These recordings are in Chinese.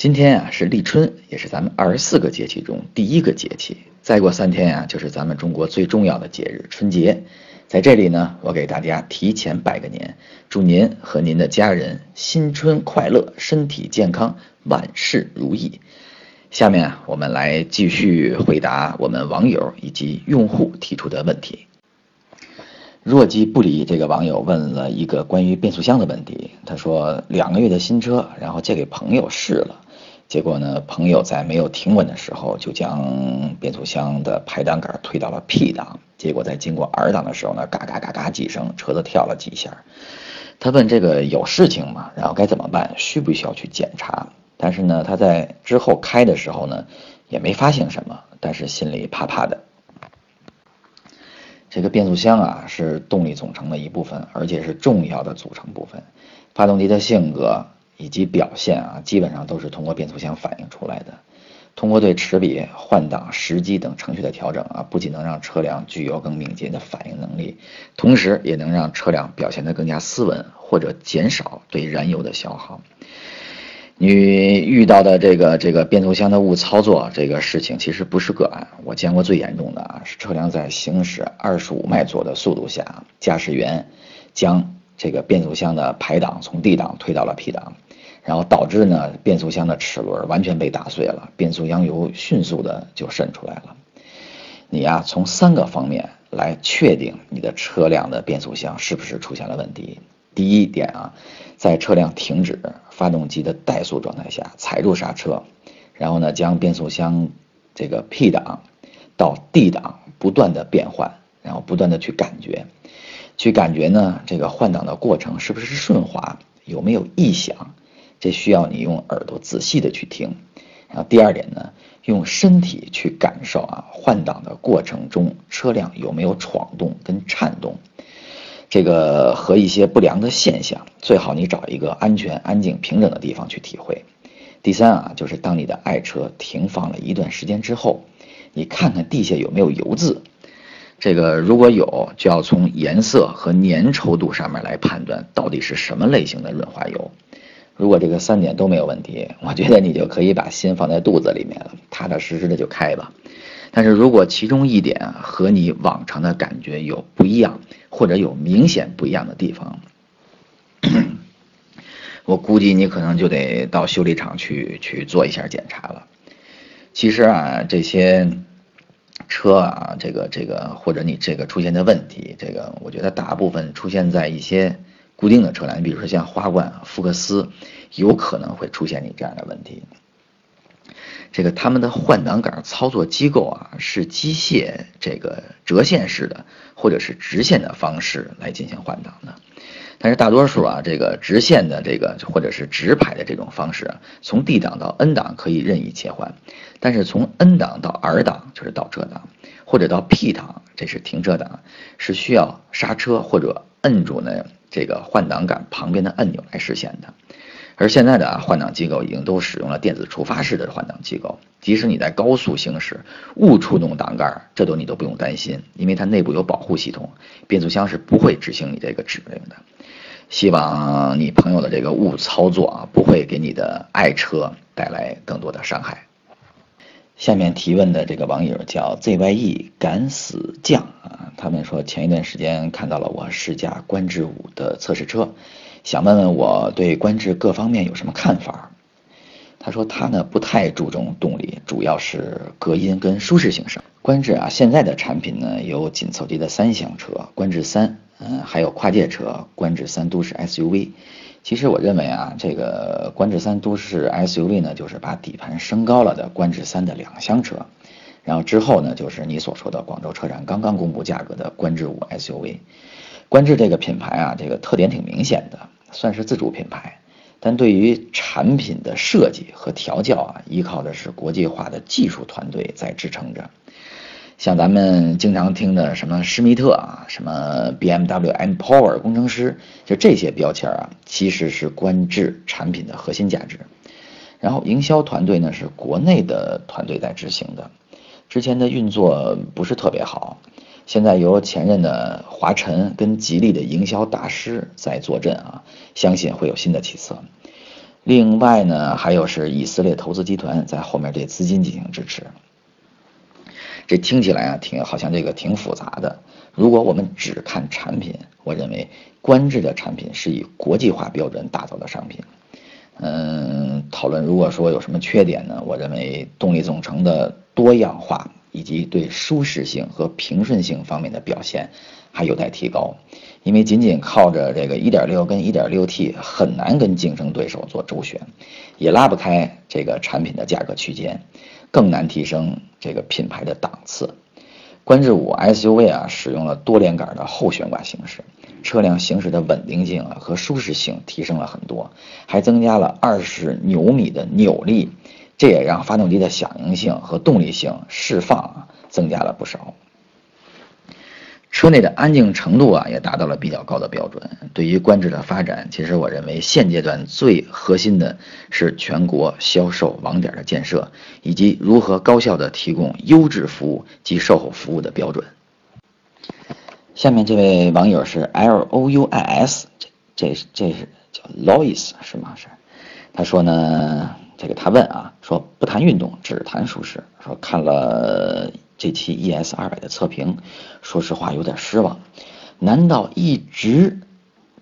今天啊是立春，也是咱们二十四个节气中第一个节气。再过三天呀，就是咱们中国最重要的节日春节。在这里呢，我给大家提前拜个年，祝您和您的家人新春快乐，身体健康，万事如意。下面我们来继续回答我们网友以及用户提出的问题。若即不离这个网友问了一个关于变速箱的问题，他说两个月的新车，然后借给朋友试了。结果呢，朋友在没有停稳的时候，就将变速箱的排挡杆推到了 P 档。结果在经过 R 档的时候呢，嘎嘎嘎嘎几声，车子跳了几下。他问这个有事情吗？然后该怎么办？需不需要去检查？但是呢，他在之后开的时候呢，也没发现什么，但是心里怕怕的。这个变速箱啊，是动力总成的一部分，而且是重要的组成部分。发动机的性格。以及表现啊，基本上都是通过变速箱反映出来的。通过对齿比、换挡时机等程序的调整啊，不仅能让车辆具有更敏捷的反应能力，同时也能让车辆表现得更加斯文，或者减少对燃油的消耗。你遇到的这个这个变速箱的误操作这个事情，其实不是个案。我见过最严重的啊，是车辆在行驶二十五迈左右的速度下，驾驶员将这个变速箱的排档从 D 档推到了 P 档。然后导致呢，变速箱的齿轮完全被打碎了，变速箱油迅速的就渗出来了。你呀，从三个方面来确定你的车辆的变速箱是不是出现了问题。第一点啊，在车辆停止、发动机的怠速状态下，踩住刹车，然后呢，将变速箱这个 P 档到 D 档不断的变换，然后不断的去感觉，去感觉呢，这个换挡的过程是不是顺滑，有没有异响。这需要你用耳朵仔细的去听，然后第二点呢，用身体去感受啊，换挡的过程中车辆有没有闯动跟颤动，这个和一些不良的现象，最好你找一个安全、安静、平整的地方去体会。第三啊，就是当你的爱车停放了一段时间之后，你看看地下有没有油渍，这个如果有，就要从颜色和粘稠度上面来判断到底是什么类型的润滑油。如果这个三点都没有问题，我觉得你就可以把心放在肚子里面了，踏踏实实的就开吧。但是如果其中一点和你往常的感觉有不一样，或者有明显不一样的地方，我估计你可能就得到修理厂去去做一下检查了。其实啊，这些车啊，这个这个或者你这个出现的问题，这个我觉得大部分出现在一些。固定的车辆，你比如说像花冠、福克斯，有可能会出现你这样的问题。这个他们的换挡杆操作机构啊，是机械这个折线式的，或者是直线的方式来进行换挡的。但是大多数啊，这个直线的这个或者是直排的这种方式，从 D 档到 N 档可以任意切换，但是从 N 档到 R 档就是倒车档，或者到 P 档这是停车档，是需要刹车或者摁住呢。这个换挡杆旁边的按钮来实现的，而现在的啊换挡机构已经都使用了电子触发式的换挡机构，即使你在高速行驶误触动挡杆，这都你都不用担心，因为它内部有保护系统，变速箱是不会执行你这个指令的。希望你朋友的这个误操作啊，不会给你的爱车带来更多的伤害。下面提问的这个网友叫 ZYE 敢死将啊，他们说前一段时间看到了我试驾观致五的测试车，想问问我对观致各方面有什么看法？他说他呢不太注重动力，主要是隔音跟舒适性上。观致啊现在的产品呢有紧凑级的三厢车，观致三，嗯，还有跨界车，观致三都市 SUV。其实我认为啊，这个观致三都市 SUV 呢，就是把底盘升高了的观致三的两厢车，然后之后呢，就是你所说的广州车展刚刚公布价格的观致五 SUV。观致这个品牌啊，这个特点挺明显的，算是自主品牌，但对于产品的设计和调教啊，依靠的是国际化的技术团队在支撑着。像咱们经常听的什么施密特啊，什么 BMW M Power 工程师，就这些标签啊，其实是观致产品的核心价值。然后营销团队呢是国内的团队在执行的，之前的运作不是特别好，现在由前任的华晨跟吉利的营销大师在坐镇啊，相信会有新的起色。另外呢，还有是以色列投资集团在后面对资金进行支持。这听起来啊，挺好像这个挺复杂的。如果我们只看产品，我认为观致的产品是以国际化标准打造的商品。嗯，讨论如果说有什么缺点呢？我认为动力总成的多样化以及对舒适性和平顺性方面的表现还有待提高。因为仅仅靠着这个1.6跟 1.6T 很难跟竞争对手做周旋，也拉不开这个产品的价格区间，更难提升这个品牌的档次。观致五 SUV 啊，使用了多连杆的后悬挂形式，车辆行驶的稳定性啊和舒适性提升了很多，还增加了二十牛米的扭力，这也让发动机的响应性和动力性释放啊增加了不少。车内的安静程度啊，也达到了比较高的标准。对于观致的发展，其实我认为现阶段最核心的是全国销售网点的建设，以及如何高效的提供优质服务及售后服务的标准。下面这位网友是 L O U I S，这这这是叫 Lois 是吗？是，他说呢，这个他问啊，说不谈运动，只谈舒适。说看了。这期 ES 二百的测评，说实话有点失望。难道一直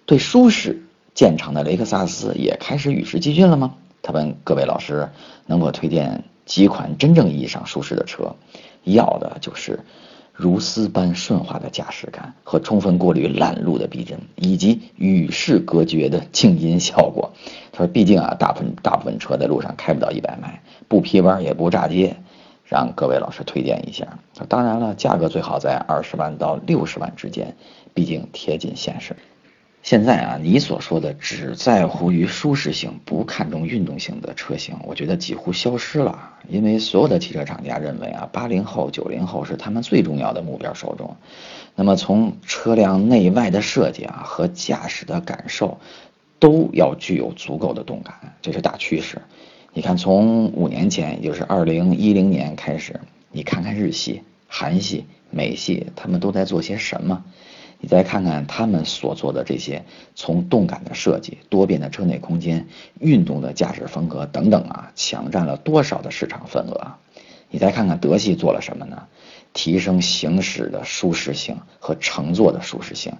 对舒适见长的雷克萨斯也开始与时俱进了吗？他问各位老师，能否推荐几款真正意义上舒适的车？要的就是如丝般顺滑的驾驶感和充分过滤拦路的逼真，以及与世隔绝的静音效果。他说，毕竟啊，大部分大部分车在路上开不到一百迈，不劈弯也不炸街。让各位老师推荐一下。当然了，价格最好在二十万到六十万之间，毕竟贴近现实。现在啊，你所说的只在乎于舒适性，不看重运动性的车型，我觉得几乎消失了。因为所有的汽车厂家认为啊，八零后、九零后是他们最重要的目标受众。那么从车辆内外的设计啊和驾驶的感受，都要具有足够的动感，这是大趋势。你看，从五年前，也就是二零一零年开始，你看看日系、韩系、美系，他们都在做些什么？你再看看他们所做的这些，从动感的设计、多变的车内空间、运动的驾驶风格等等啊，抢占了多少的市场份额？你再看看德系做了什么呢？提升行驶的舒适性和乘坐的舒适性。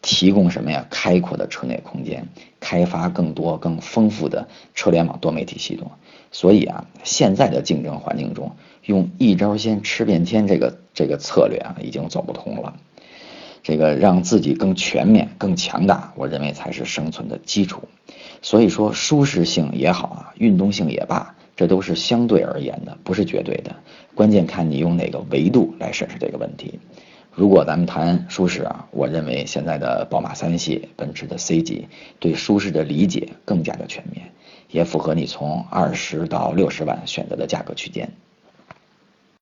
提供什么呀？开阔的车内空间，开发更多更丰富的车联网多媒体系统。所以啊，现在的竞争环境中，用一招鲜吃遍天这个这个策略啊，已经走不通了。这个让自己更全面、更强大，我认为才是生存的基础。所以说，舒适性也好啊，运动性也罢，这都是相对而言的，不是绝对的。关键看你用哪个维度来审视这个问题。如果咱们谈舒适啊，我认为现在的宝马三系、奔驰的 C 级对舒适的理解更加的全面，也符合你从二十到六十万选择的价格区间。